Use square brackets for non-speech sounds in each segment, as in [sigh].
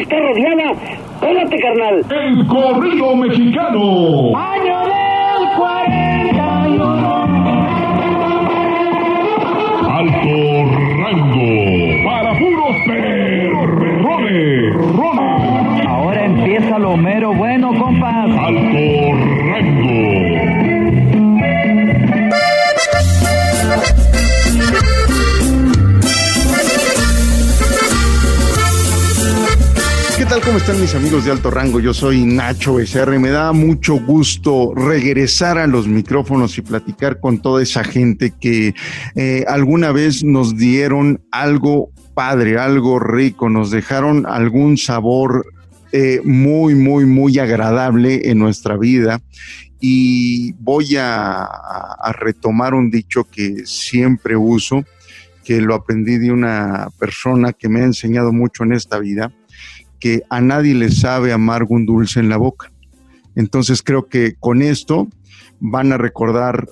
estar rodeada. Pégate, carnal. El corrido mexicano. Año del 41. Alto rango. Para puros perrones. Rones. Ahora empieza lo mero bueno, compas. Alto rango. Tal? ¿Cómo están mis amigos de alto rango? Yo soy Nacho Becerra y me da mucho gusto regresar a los micrófonos y platicar con toda esa gente que eh, alguna vez nos dieron algo padre, algo rico, nos dejaron algún sabor eh, muy, muy, muy agradable en nuestra vida. Y voy a, a retomar un dicho que siempre uso, que lo aprendí de una persona que me ha enseñado mucho en esta vida que a nadie le sabe amargo un dulce en la boca. Entonces creo que con esto van a recordar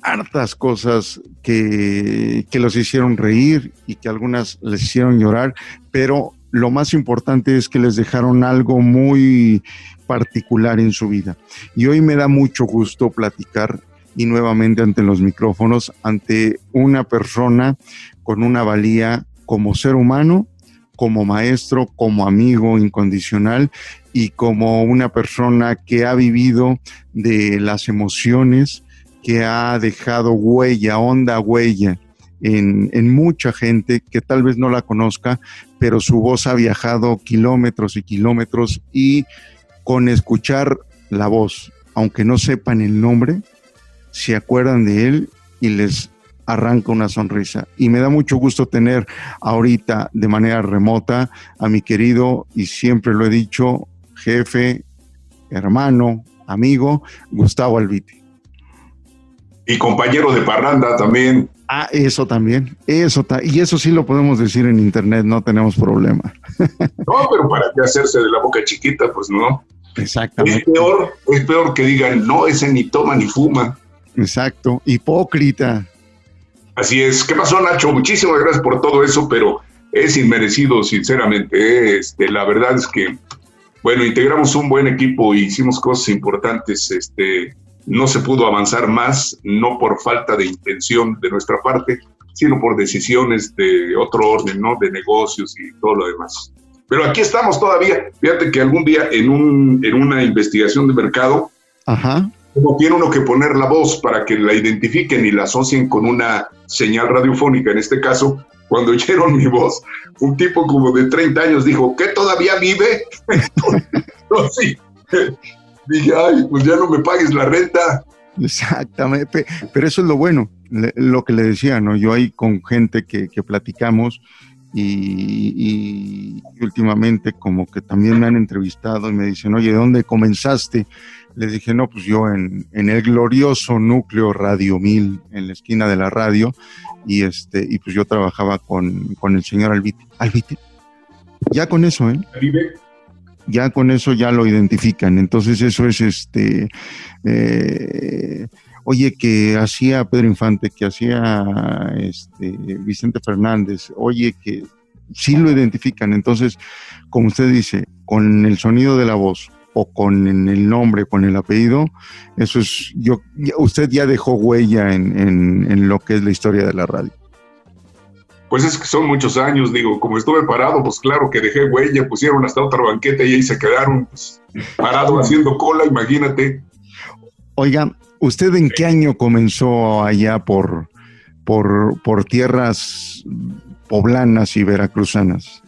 hartas cosas que, que los hicieron reír y que algunas les hicieron llorar, pero lo más importante es que les dejaron algo muy particular en su vida. Y hoy me da mucho gusto platicar y nuevamente ante los micrófonos, ante una persona con una valía como ser humano como maestro, como amigo incondicional y como una persona que ha vivido de las emociones, que ha dejado huella, honda huella en, en, mucha gente que tal vez no la conozca, pero su voz ha viajado kilómetros y kilómetros y con escuchar la voz, aunque no sepan el nombre, se acuerdan de él y les arranca una sonrisa. Y me da mucho gusto tener ahorita de manera remota a mi querido, y siempre lo he dicho, jefe, hermano, amigo, Gustavo Albiti. Y compañero de parranda también. Ah, eso también, eso ta y eso sí lo podemos decir en internet, no tenemos problema. [laughs] No, pero para qué hacerse de la boca chiquita, pues no. Exactamente. Es peor, es peor que digan, no, ese ni toma ni fuma. Exacto, hipócrita. Así es. ¿Qué pasó, Nacho? Muchísimas gracias por todo eso, pero es inmerecido, sinceramente. Este, la verdad es que, bueno, integramos un buen equipo y hicimos cosas importantes. Este, no se pudo avanzar más, no por falta de intención de nuestra parte, sino por decisiones de otro orden, ¿no? De negocios y todo lo demás. Pero aquí estamos todavía. Fíjate que algún día en, un, en una investigación de mercado, Ajá como tiene uno que poner la voz para que la identifiquen y la asocien con una señal radiofónica, en este caso, cuando [laughs] oyeron mi voz, un tipo como de 30 años dijo, ¿qué todavía vive? [laughs] sí. Dije, ay, pues ya no me pagues la renta. Exactamente, pero eso es lo bueno, lo que le decía, ¿no? Yo ahí con gente que, que platicamos y, y, últimamente como que también me han entrevistado y me dicen, oye, ¿de dónde comenzaste? Les dije, no, pues yo en, en, el glorioso núcleo Radio 1000, en la esquina de la radio, y este, y pues yo trabajaba con, con el señor Albite. Albite. Ya con eso, ¿eh? Ya con eso ya lo identifican. Entonces eso es este, eh, oye, que hacía Pedro Infante, que hacía este, Vicente Fernández, oye, que sí lo identifican. Entonces, como usted dice, con el sonido de la voz, o con el nombre, con el apellido, eso es, yo, usted ya dejó huella en, en, en, lo que es la historia de la radio. Pues es que son muchos años, digo, como estuve parado, pues claro que dejé huella, pusieron hasta otra banqueta y ahí se quedaron pues, parados haciendo cola, imagínate. Oiga, ¿usted en qué año comenzó allá por, por, por tierras poblanas y veracruzanas?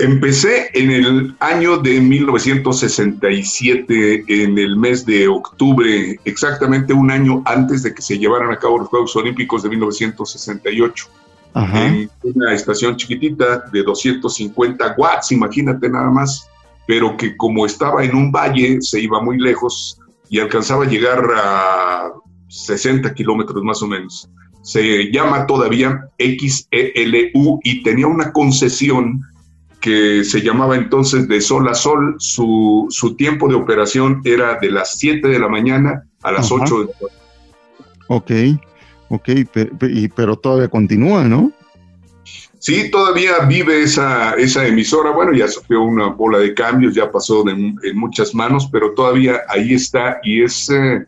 Empecé en el año de 1967, en el mes de octubre, exactamente un año antes de que se llevaran a cabo los Juegos Olímpicos de 1968. Ajá. En una estación chiquitita de 250 watts, imagínate nada más, pero que como estaba en un valle, se iba muy lejos y alcanzaba a llegar a 60 kilómetros más o menos. Se llama todavía XELU y tenía una concesión que se llamaba entonces de sol a sol, su, su tiempo de operación era de las 7 de la mañana a las Ajá. 8 de la noche. Ok, ok, pero, pero todavía continúa, ¿no? Sí, todavía vive esa, esa emisora. Bueno, ya sufrió una bola de cambios, ya pasó de- en muchas manos, pero todavía ahí está y es, eh,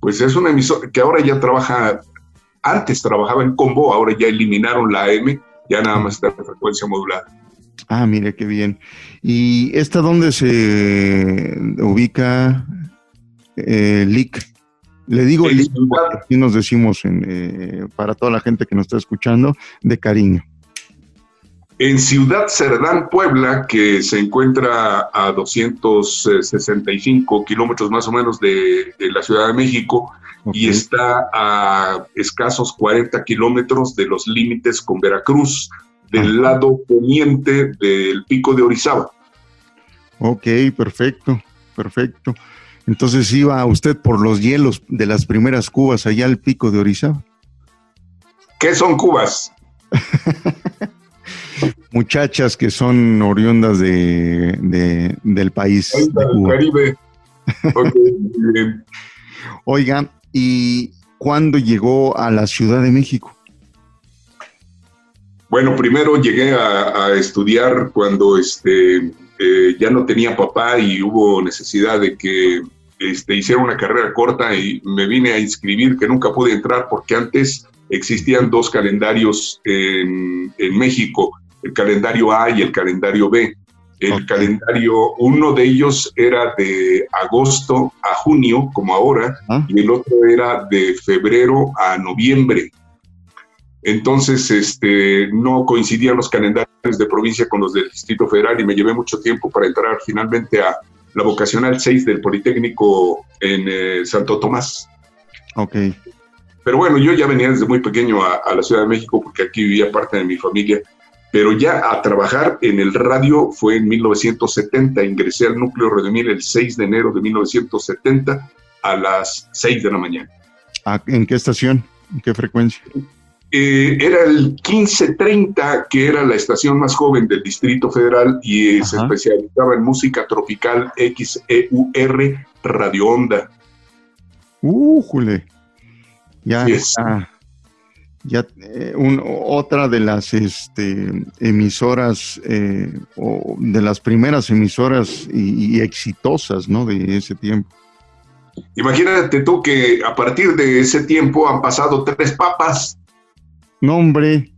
pues es una emisora que ahora ya trabaja, antes trabajaba en combo, ahora ya eliminaron la AM, ya nada más está en frecuencia modulada. Ah, mire qué bien. ¿Y esta dónde se ubica eh, LIC? Le digo LIC aquí nos decimos en, eh, para toda la gente que nos está escuchando de cariño. En Ciudad Cerdán, Puebla, que se encuentra a 265 kilómetros más o menos de, de la Ciudad de México y está a escasos 40 kilómetros de los límites con Veracruz, del lado poniente del pico de Orizaba. Ok, perfecto, perfecto. Entonces iba usted por los hielos de las primeras cubas allá al pico de Orizaba. ¿Qué son Cubas? [laughs] Muchachas que son oriundas de, de- del país de Cuba. Caribe. [laughs] Ok, muy bien. Oiga, ¿y cuándo llegó a la Ciudad de México? Bueno, primero llegué a, a estudiar cuando este, eh, ya no tenía papá y hubo necesidad de que este, hiciera una carrera corta y me vine a inscribir, que nunca pude entrar porque antes existían dos calendarios en, en México, el calendario A y el calendario B. El calendario, uno de ellos era de agosto a junio, como ahora, Ah. y el otro era de febrero a noviembre. Entonces, este, no coincidían los calendarios de provincia con los del Distrito Federal y me llevé mucho tiempo para entrar finalmente a la vocacional 6 del Politécnico en eh, Santo Tomás. Ok, Pero bueno, yo ya venía desde muy pequeño a, a la Ciudad de México porque aquí vivía parte de mi familia. Pero ya a trabajar en el radio fue en 1970. Ingresé al núcleo Redimir el 6 de enero de 1970 a las 6 de la mañana. ¿A- ¿en qué estación? ¿En qué frecuencia? Eh, era el 1530, que era la estación más joven del Distrito Federal y eh, se especializaba en música tropical XEUR Radio Onda. ¡Újule! Ya Así es. está. Ya, eh, un- otra de las este, emisoras, eh, o de las primeras emisoras y, y exitosas, ¿no? De ese tiempo. Imagínate tú que a partir de ese tiempo han pasado tres papas No, hombre,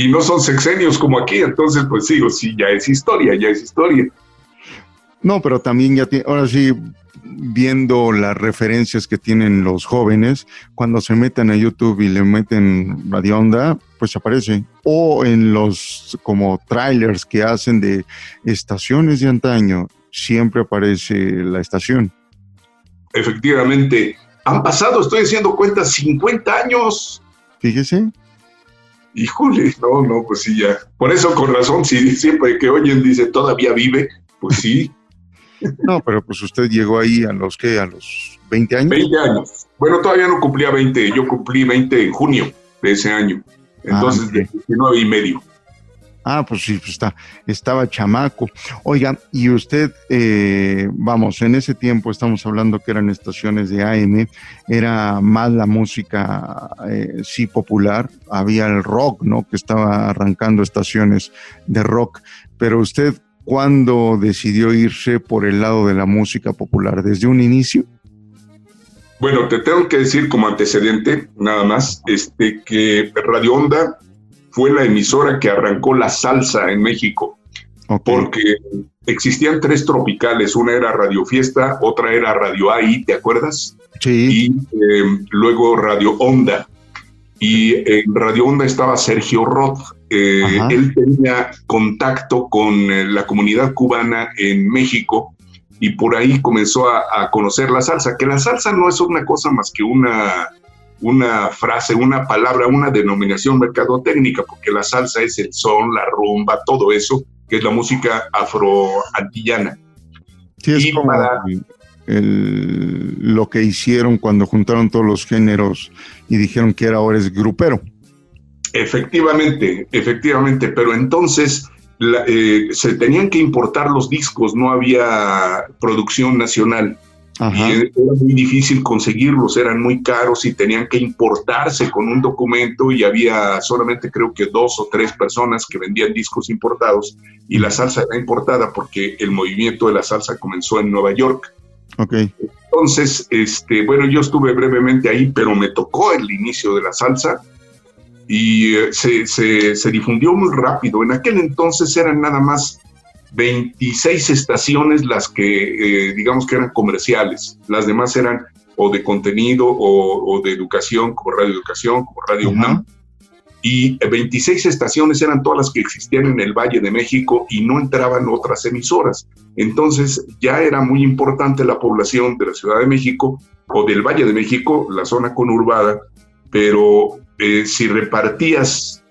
y no son sexenios como aquí, entonces pues sí, o sí, ya es historia, ya es historia. no, pero también ya tiene, ahora sí, viendo las referencias que tienen los jóvenes, cuando se meten a YouTube y le meten Radio Onda, pues aparece. O en los como trailers que hacen de estaciones de antaño, siempre aparece la estación. Efectivamente, han pasado, estoy haciendo cuentas, 50 años. Fíjese. Híjole, no, no, pues sí, ya. Por eso, con razón, si siempre que oyen dice todavía vive, pues sí, [laughs] No, pero pues usted llegó ahí a los que, a los 20 años. 20 años. Bueno, todavía no cumplía 20, yo cumplí 20 en junio de ese año. Entonces, Ah, de 19 y medio. Ah, pues sí, pues está, estaba chamaco. Oiga, y usted, eh, vamos, en ese tiempo estamos hablando que eran estaciones de AM, era más la música, eh, sí, popular, había el rock, ¿no? Que estaba arrancando estaciones de rock, pero usted, ¿cuándo decidió irse por el lado de la música popular? ¿Desde un inicio? Bueno, te tengo que decir como antecedente, nada más, este, que Radio Onda fue la emisora que arrancó la salsa en México. Porque existían tres tropicales, una era Radio Fiesta, otra era Radio AI, ¿te acuerdas? Sí, Y eh, luego Radio Onda. Y en Radio Onda estaba Sergio Roth. Eh, él tenía contacto con eh, la comunidad cubana en México y por ahí comenzó a, a conocer la salsa, que la salsa no es una cosa más que una, una frase, una palabra, una denominación mercadotécnica, porque la salsa es el son, la rumba, todo eso, que es la música afroantillana. sí, es y como para- el- lo que hicieron cuando juntaron todos los géneros y dijeron que era ahora es grupero. Efectivamente, efectivamente, pero entonces la- eh, se tenían que importar los discos, no había producción nacional. Y era muy difícil conseguirlos, eran muy caros y tenían que importarse con un documento y había solamente creo que dos o tres personas que vendían discos importados y la salsa era importada porque el movimiento de la salsa comenzó en Nueva York. Okay. Entonces, este, bueno, yo estuve brevemente ahí, pero me tocó el inicio de la salsa y eh, se, se, se difundió muy rápido. En aquel entonces eran nada más 26 estaciones las que, eh, digamos que eran comerciales, las demás eran o de contenido o, de educación, como Radio Educación, como Radio UNAM, y 26 estaciones eran todas las que existían en el Valle de México y no entraban otras emisoras. Entonces ya era muy importante la población de la Ciudad de México o del Valle de México, la zona conurbada, pero eh, si repartías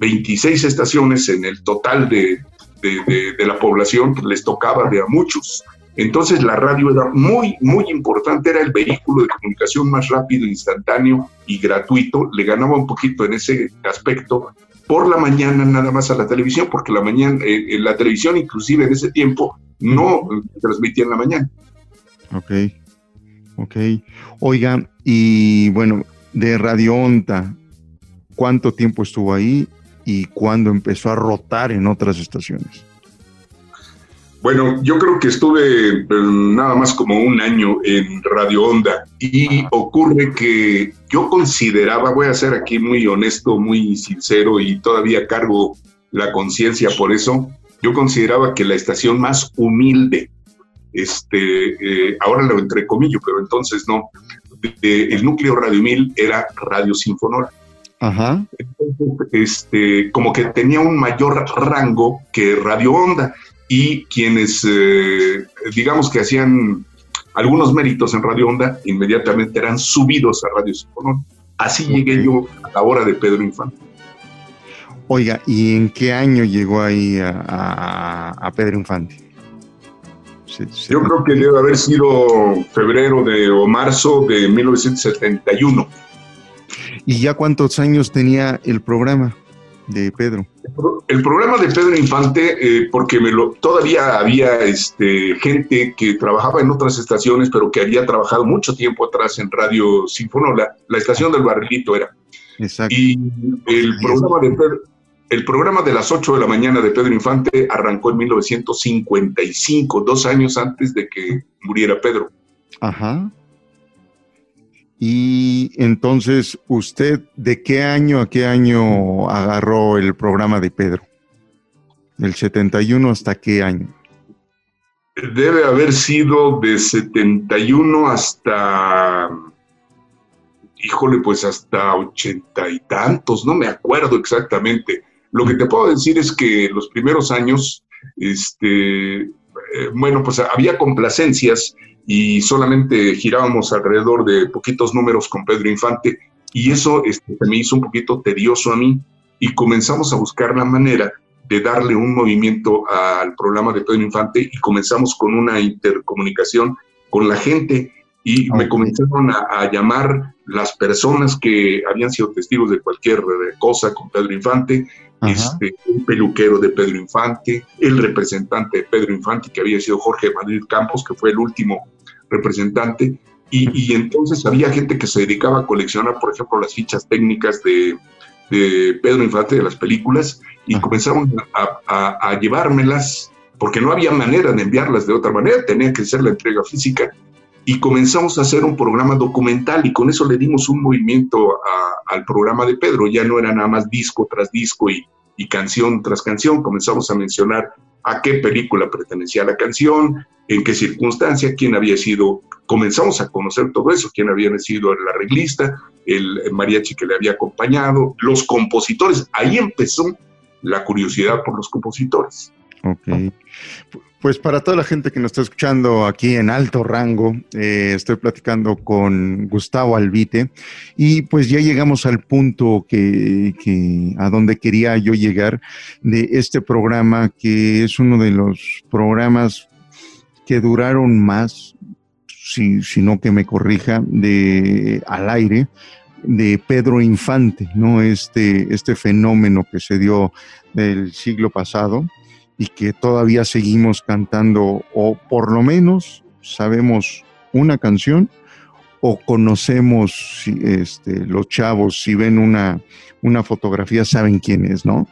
26 estaciones en el total de, de, la población pues, les tocaba de a muchos. Entonces la radio era muy, muy importante, era el vehículo de comunicación más rápido, instantáneo y gratuito. Le ganaba un poquito en ese aspecto por la mañana nada más a la televisión, porque la mañana, eh, la televisión inclusive en ese tiempo no transmitía en la mañana. Ok, ok. Oigan, y bueno, de Radio Onda, ¿cuánto tiempo estuvo ahí y cuándo empezó a rotar en otras estaciones? Bueno, yo creo que estuve pues, nada más como un año en Radio Onda y ocurre que yo consideraba, voy a ser aquí muy honesto, muy sincero y todavía cargo la conciencia por eso, yo consideraba que la estación más humilde, este, eh, ahora lo entrecomillo, pero entonces no, el núcleo Radio Mil era Radio Sinfonora. Ajá. este, como que tenía un mayor rango que Radio Onda y quienes, eh, digamos que hacían algunos méritos en Radio Onda, inmediatamente eran subidos a Radio Sinfonón. Así llegué yo a la hora de Pedro Infante. Oiga, ¿y en qué año llegó ahí a, Pedro Infante? Yo creo que debe haber sido febrero de, o marzo de 1971. ¿Y ya cuántos años tenía el programa de Pedro? El programa de Pedro Infante, eh, porque me lo, todavía había este, gente que trabajaba en otras estaciones, pero que había trabajado mucho tiempo atrás en Radio Sinfonola, la estación del Barrilito era. Exacto. Y el programa de el programa de las 8 de la mañana de Pedro Infante arrancó en 1955, dos años antes de que muriera Pedro. Ajá. Y entonces, ¿usted de qué año a qué año agarró el programa de Pedro? ¿Del 71 hasta qué año? Debe haber sido de 71 hasta, híjole, pues hasta ochenta y tantos, no me acuerdo exactamente. Lo que te puedo decir es que los primeros años, este, eh, bueno, pues había complacencias y solamente girábamos alrededor de poquitos números con Pedro Infante y eso este, me hizo un poquito tedioso a mí y comenzamos a buscar la manera de darle un movimiento al programa de Pedro Infante y comenzamos con una intercomunicación con la gente y me comenzaron a, llamar las personas que habían sido testigos de cualquier cosa con Pedro Infante, este, el peluquero de Pedro Infante, el representante de Pedro Infante, que había sido Jorge Madrid Campos, que fue el último representante, y, entonces había gente que se dedicaba a coleccionar, por ejemplo, las fichas técnicas de, Pedro Infante de las películas, y comenzaron a, llevármelas, porque no había manera de enviarlas de otra manera, tenía que ser la entrega física, y comenzamos a hacer un programa documental y con eso le dimos un movimiento al programa de Pedro. Ya no era nada más disco tras disco y, y, canción tras canción. Comenzamos a mencionar a qué película pertenecía la canción, en qué circunstancia, quién había sido, comenzamos a conocer todo eso, quién había sido el arreglista, el, mariachi que le había acompañado, los compositores. Ahí empezó la curiosidad por los compositores. Ok. Pues para toda la gente que nos está escuchando aquí en alto rango, eh, estoy platicando con Gustavo Albite y pues ya llegamos al punto que, que, a donde quería yo llegar de este programa que es uno de los programas que duraron más, si, si no que me corrija, de al aire de Pedro Infante, ¿no? Este, este fenómeno que se dio del siglo pasado y que todavía seguimos cantando, o por lo menos sabemos una canción o conocemos este, los chavos, si ven una, una fotografía, saben quién es, ¿no?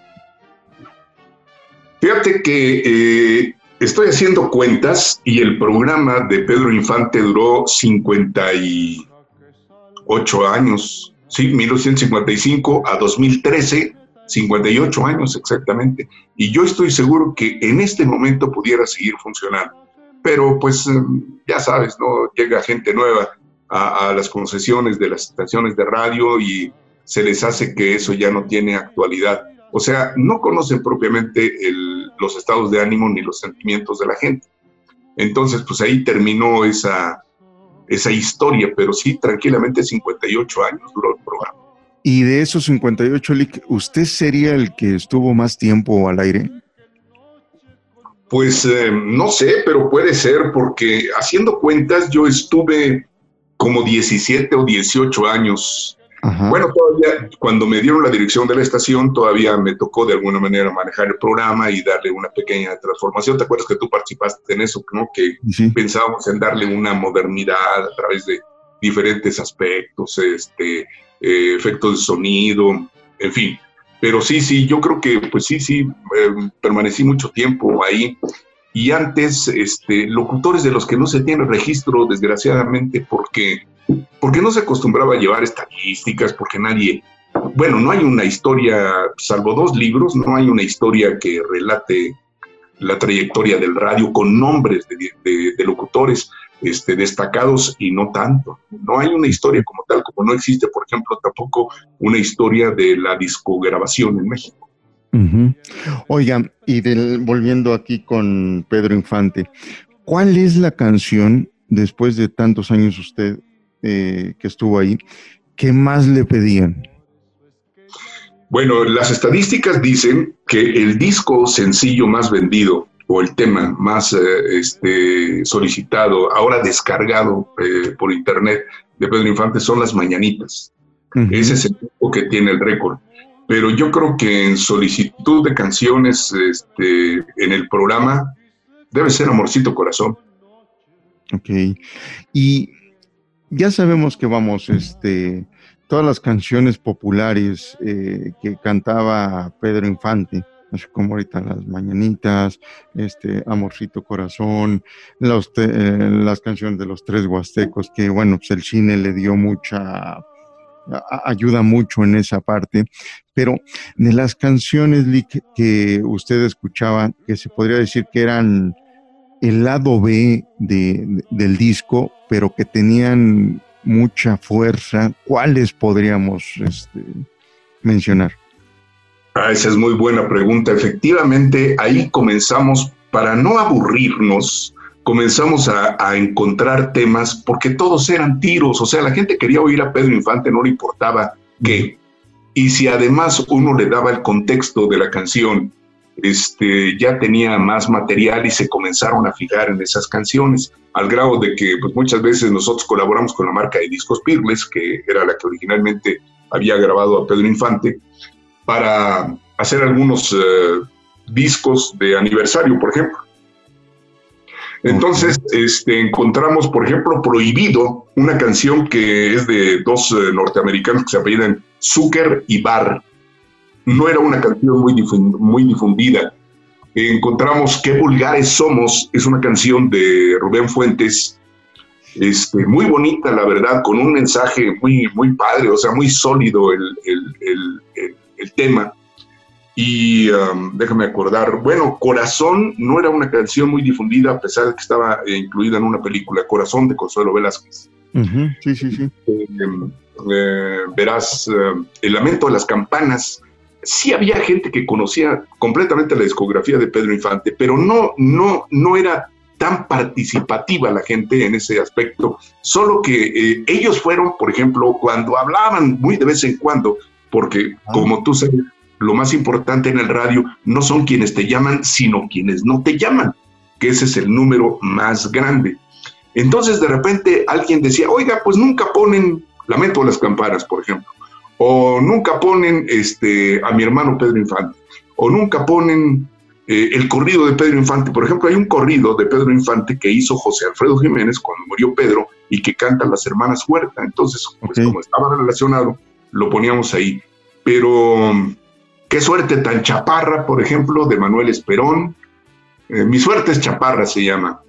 Fíjate que eh, estoy haciendo cuentas y el programa de Pedro Infante duró 58 años, sí, 1955 a 2013, 58 años exactamente. Y yo estoy seguro que en este momento pudiera seguir funcionando. Pero pues ya sabes, ¿no? Llega gente nueva a, las concesiones de las estaciones de radio y se les hace que eso ya no tiene actualidad. O sea, no conocen propiamente los estados de ánimo ni los sentimientos de la gente. Entonces, pues ahí terminó esa, esa historia, pero sí, tranquilamente 58 años duró el programa. Y de esos 58, Lick, ¿usted sería el que estuvo más tiempo al aire? Pues eh, no sé, pero puede ser, porque haciendo cuentas yo estuve como 17 o 18 años. Ajá. Bueno, todavía cuando me dieron la dirección de la estación, todavía me tocó de alguna manera manejar el programa y darle una pequeña transformación. ¿Te acuerdas que tú participaste en eso? ¿no? Que sí. pensábamos en darle una modernidad a través de diferentes aspectos, este, eh, efectos de sonido, en fin. Pero sí, sí, yo creo que, pues sí, sí, eh, permanecí mucho tiempo ahí y antes este, locutores de los que no se tiene registro, desgraciadamente, porque, porque no se acostumbraba a llevar estadísticas, porque nadie, bueno, no hay una historia, salvo dos libros, no hay una historia que relate la trayectoria del radio con nombres de, de, de locutores este, destacados y no tanto. No hay una historia como tal, como no existe, por ejemplo, tampoco una historia de la discograbación en México. Uh -huh. Oiga, y del, volviendo aquí con Pedro Infante, ¿cuál es la canción, después de tantos años usted eh, que estuvo ahí, que más le pedían? Bueno, las estadísticas dicen que el disco sencillo más vendido o el tema más eh, este, solicitado, ahora descargado eh, por internet de Pedro Infante son las mañanitas. Uh -huh. Ese es el disco que tiene el récord pero yo creo que en solicitud de canciones este, en el programa debe ser Amorcito Corazón. Ok. Y ya sabemos que vamos, este, todas las canciones populares eh, que cantaba Pedro Infante, así como ahorita las mañanitas, este, Amorcito Corazón, los eh, las canciones de los tres huastecos, que bueno, pues el cine le dio mucha ayuda mucho en esa parte, pero de las canciones que usted escuchaba, que se podría decir que eran el lado B de, de, del disco, pero que tenían mucha fuerza, ¿cuáles podríamos este, mencionar? Ah, esa es muy buena pregunta. Efectivamente, ahí comenzamos para no aburrirnos comenzamos a, a, encontrar temas porque todos eran tiros, o sea, la gente quería oír a Pedro Infante, no le importaba qué. Y si además uno le daba el contexto de la canción, este, ya tenía más material y se comenzaron a fijar en esas canciones, al grado de que pues, muchas veces nosotros colaboramos con la marca de discos Pirles, que era la que originalmente había grabado a Pedro Infante, para hacer algunos uh, discos de aniversario, por ejemplo. Entonces, este, encontramos, por ejemplo, Prohibido, una canción que es de dos eh, norteamericanos que se apellidan Zucker y Barr. No era una canción muy, difund muy difundida. Encontramos Qué vulgares somos, es una canción de Rubén Fuentes, este, muy bonita, la verdad, con un mensaje muy, muy padre, o sea, muy sólido el, el, el, el tema. Y um, déjame acordar, bueno, Corazón no era una canción muy difundida a pesar de que estaba eh, incluida en una película, Corazón de Consuelo Velázquez. Uh -huh. Sí, sí, sí. Eh, eh, verás, El Lamento de las Campanas. Sí había gente que conocía completamente la discografía de Pedro Infante, pero no, no, no era tan participativa la gente en ese aspecto, solo que ellos fueron, por ejemplo, cuando hablaban muy de vez en cuando, porque ah. como tú sabes, lo más importante en el radio no son quienes te llaman, sino quienes no te llaman, que ese es el número más grande. Entonces de repente alguien decía, oiga, pues nunca ponen Lamento las Campanas, por ejemplo, o nunca ponen este, a mi hermano Pedro Infante, o nunca ponen eh, el corrido de Pedro Infante. Por ejemplo, hay un corrido de Pedro Infante que hizo José Alfredo Jiménez cuando murió Pedro y que cantan las hermanas Huerta. Entonces, pues, como estaba relacionado, lo poníamos ahí. Pero qué suerte tan chaparra, por ejemplo, de Manuel Esperón. Eh, Mi suerte es chaparra, se llama.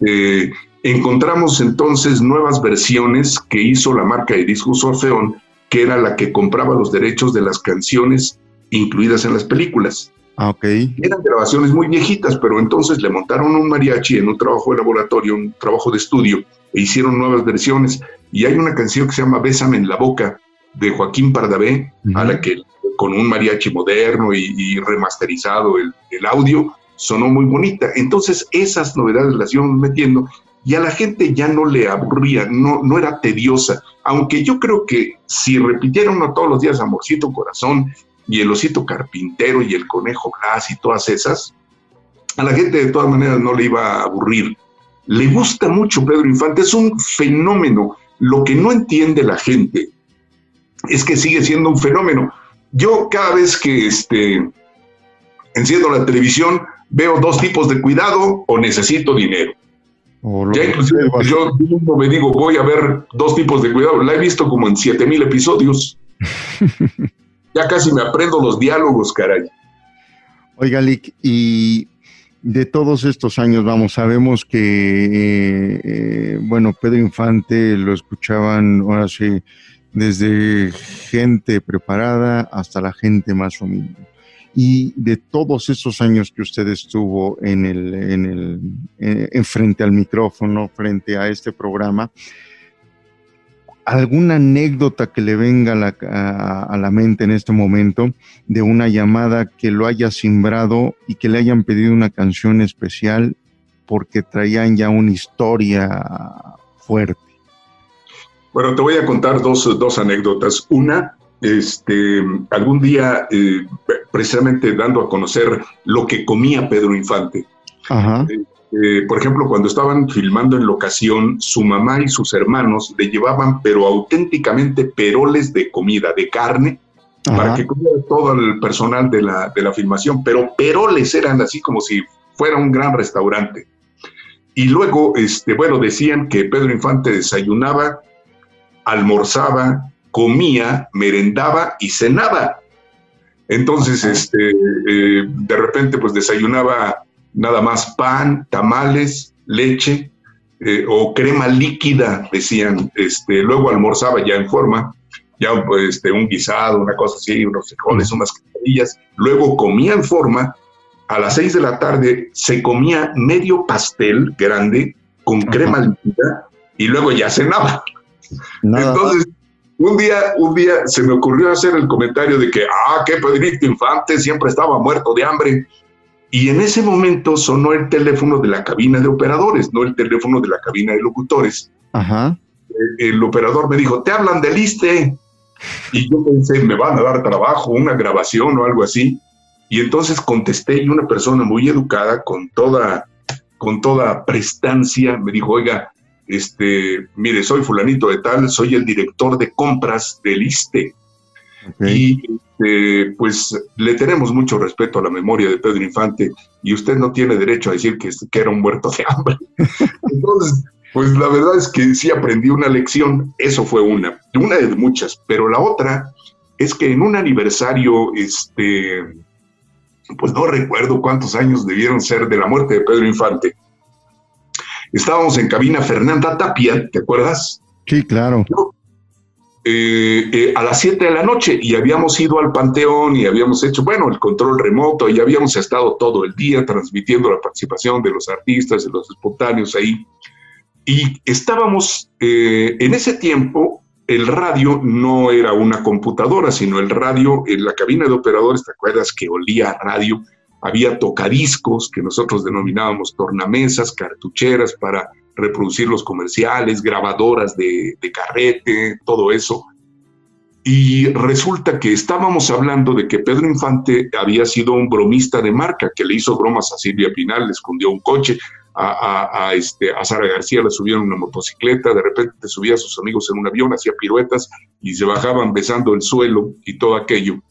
Eh, encontramos entonces nuevas versiones que hizo la marca de discos Orfeón, que era la que compraba los derechos de las canciones incluidas en las películas. Ah, ok. Eran grabaciones muy viejitas, pero entonces le montaron un mariachi en un trabajo de laboratorio, un trabajo de estudio, e hicieron nuevas versiones. Y hay una canción que se llama Bésame en la boca, de Joaquín Pardavé, a la que con un mariachi moderno y, y remasterizado el, el audio, sonó muy bonita. Entonces esas novedades las íbamos metiendo y a la gente ya no le aburría, no, no era tediosa. Aunque yo creo que si repitieran uno todos los días Amorcito Corazón y el Osito Carpintero y el Conejo Glass y todas esas, a la gente de todas maneras no le iba a aburrir. Le gusta mucho Pedro Infante, es un fenómeno. Lo que no entiende la gente es que sigue siendo un fenómeno. Yo cada vez que este, enciendo la televisión veo dos tipos de cuidado o necesito dinero. O Ya inclusive yo mismo me digo, voy a ver dos tipos de cuidado. La he visto como en 7000 episodios. [laughs] ya casi me aprendo los diálogos, caray. Oiga, Lick, y de todos estos años, vamos, sabemos que, eh, eh, bueno, Pedro Infante lo escuchaban ahora sí, desde gente preparada hasta la gente más humilde. Y de todos esos años que usted estuvo en el, en el, eh, en frente al micrófono, frente a este programa, alguna anécdota que le venga a la, a- a la mente en este momento de una llamada que lo haya simbrado y que le hayan pedido una canción especial porque traían ya una historia fuerte. Bueno, te voy a contar dos, dos anécdotas. Una, este, algún día, eh, precisamente dando a conocer lo que comía Pedro Infante. Ajá. Eh, por ejemplo, cuando estaban filmando en locación, su mamá y sus hermanos le llevaban, pero auténticamente, peroles de comida, de carne, para Ajá. que comiera todo el personal de la, de la filmación, pero peroles eran así como si fuera un gran restaurante. Y luego, este, bueno, decían que Pedro Infante desayunaba, almorzaba, comía, merendaba y cenaba. Entonces, este, eh, de repente, pues desayunaba nada más pan, tamales, leche eh, o crema líquida, decían. Este, luego almorzaba ya en forma, ya pues, este, un guisado, una cosa así, unos frijoles, unas quesadillas. Luego comía en forma. A las seis de la tarde se comía medio pastel grande con crema líquida y luego ya cenaba. Nada Entonces, un día, un día se me ocurrió hacer el comentario de que, ah, que Pedrito Infante siempre estaba muerto de hambre. Y en ese momento sonó el teléfono de la cabina de operadores, no el teléfono de la cabina de locutores. Ajá. El, el operador me dijo, te hablan del ISTE. Y yo pensé, me van a dar trabajo, una grabación o algo así. Y entonces contesté y una persona muy educada, con toda, con toda prestancia, me dijo, oiga, este, mire, soy fulanito de tal, soy el director de compras del ISTE. Y este, pues le tenemos mucho respeto a la memoria de Pedro Infante y usted no tiene derecho a decir que, que era un muerto de hambre. [laughs] Entonces, pues la verdad es que sí aprendí una lección, eso fue una, una de muchas, pero la otra es que en un aniversario, este, pues no recuerdo cuántos años debieron ser de la muerte de Pedro Infante, estábamos en cabina Fernanda Tapia, ¿te acuerdas? Sí, claro. eh, eh, a las 7 de la noche y habíamos ido al Panteón y habíamos hecho, bueno, el control remoto y habíamos estado todo el día transmitiendo la participación de los artistas, de los espontáneos ahí. Y estábamos, eh, en ese tiempo, el radio no era una computadora, sino el radio en la cabina de operadores, ¿te acuerdas que olía a radio? Había tocadiscos que nosotros denominábamos tornamesas, cartucheras para reproducir los comerciales, grabadoras de, carrete, todo eso. Y resulta que estábamos hablando de que Pedro Infante había sido un bromista de marca, que le hizo bromas a Silvia Pinal, le escondió un coche, a, a, este, Sara García le subieron una motocicleta, de repente subía a sus amigos en un avión, hacía piruetas y se bajaban besando el suelo y todo aquello.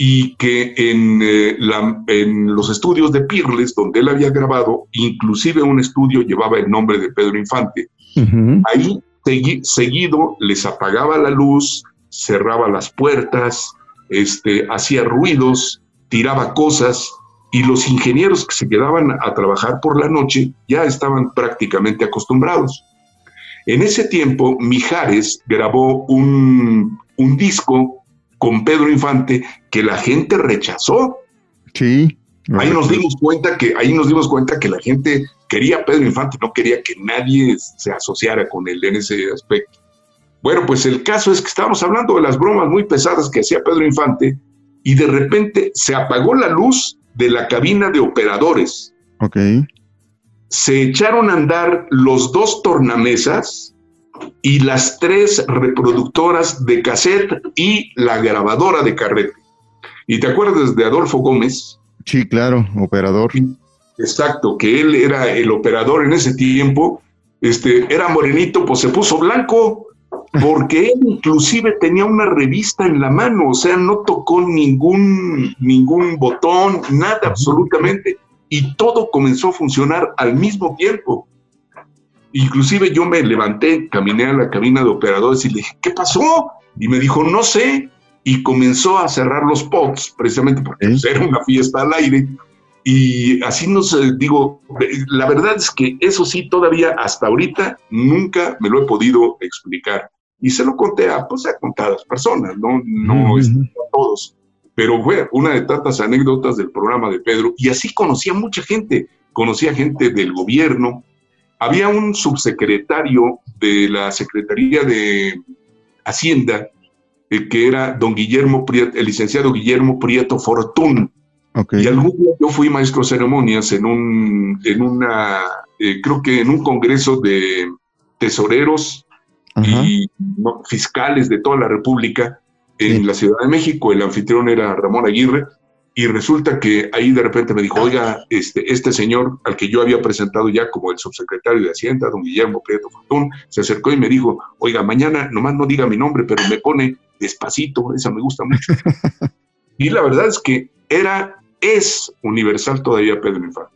Y que en, eh, la- en los estudios de Pirles, donde él había grabado, inclusive un estudio llevaba el nombre de Pedro Infante. Ujú. Ahí segui- seguido les apagaba la luz, cerraba las puertas, este, hacía ruidos, tiraba cosas y los ingenieros que se quedaban a trabajar por la noche ya estaban prácticamente acostumbrados. En ese tiempo, Mijares grabó un, un disco con Pedro Infante que la gente rechazó. Sí. Ahí nos dimos cuenta que ahí nos dimos cuenta que la gente quería a Pedro Infante, no quería que nadie se asociara con él en ese aspecto. Bueno, pues el caso es que estábamos hablando de las bromas muy pesadas que hacía Pedro Infante y de repente se apagó la luz de la cabina de operadores. Ok. Se echaron a andar los dos tornamesas y las tres reproductoras de cassette y la grabadora de carrete. ¿Y te acuerdas de Adolfo Gómez? Sí, claro, operador. Exacto, que él era el operador en ese tiempo, este, era morenito, pues se puso blanco, porque él inclusive tenía una revista en la mano, o sea, no tocó ningún, ningún botón, nada absolutamente, y todo comenzó a funcionar al mismo tiempo. Inclusive yo me levanté, caminé a la cabina de operadores y le dije, ¿qué pasó? Y me dijo, no sé, y comenzó a cerrar los pods, precisamente porque Ok. pues, era una fiesta al aire, y así nos eh, digo, eh, la verdad es que eso sí, todavía hasta ahorita nunca me lo he podido explicar. Y se lo conté a, pues, a contadas personas, no, no este, a todos. Pero fue una de tantas anécdotas del programa de Pedro. Y así conocía mucha gente. Conocía gente del gobierno. Había un subsecretario de la Secretaría de Hacienda, eh, que era don Guillermo Prieto, el licenciado Guillermo Prieto Fortún. Ok. Y algún día yo fui maestro de ceremonias en un, en una, eh, creo que en un congreso de tesoreros y no, fiscales de toda la República en Sí. la Ciudad de México. El anfitrión era Ramón Aguirre. Y resulta que ahí de repente me dijo, oiga, este, este señor al que yo había presentado ya como el subsecretario de Hacienda, don Guillermo Prieto Fortún, se acercó y me dijo, oiga, mañana nomás no diga mi nombre, pero me pone despacito, esa me gusta mucho. [laughs] y la verdad es que era, es universal todavía Pedro Infante.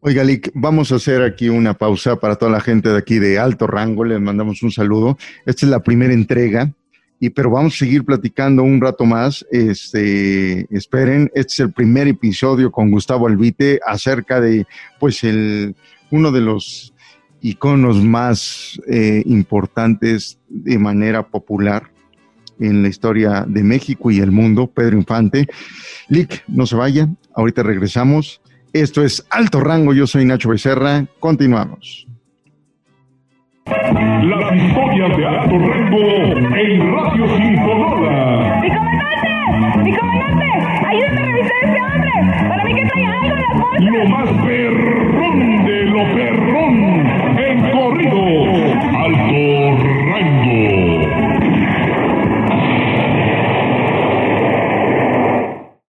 Oiga, Lick, vamos a hacer aquí una pausa para toda la gente de aquí de alto rango. Les mandamos un saludo. Esta es la primera entrega, y, pero vamos a seguir platicando un rato más. Este, esperen, este es el primer episodio con Gustavo Albite acerca de, pues, el, uno de los iconos más eh, importantes de manera popular en la historia de México y el mundo, Pedro Infante. Lick, no se vaya, ahorita regresamos. Esto es Alto Rango, yo soy Nacho Becerra, continuamos. Las historias de alto rango en Radio Sin Sonora. ¡Mi comandante! ¡Mi comandante! ¡Ayúdame a revisar a ese hombre! ¡Para mí que trae algo en las bolsas! Lo más perrón de lo perrón en corrido. Alto rango.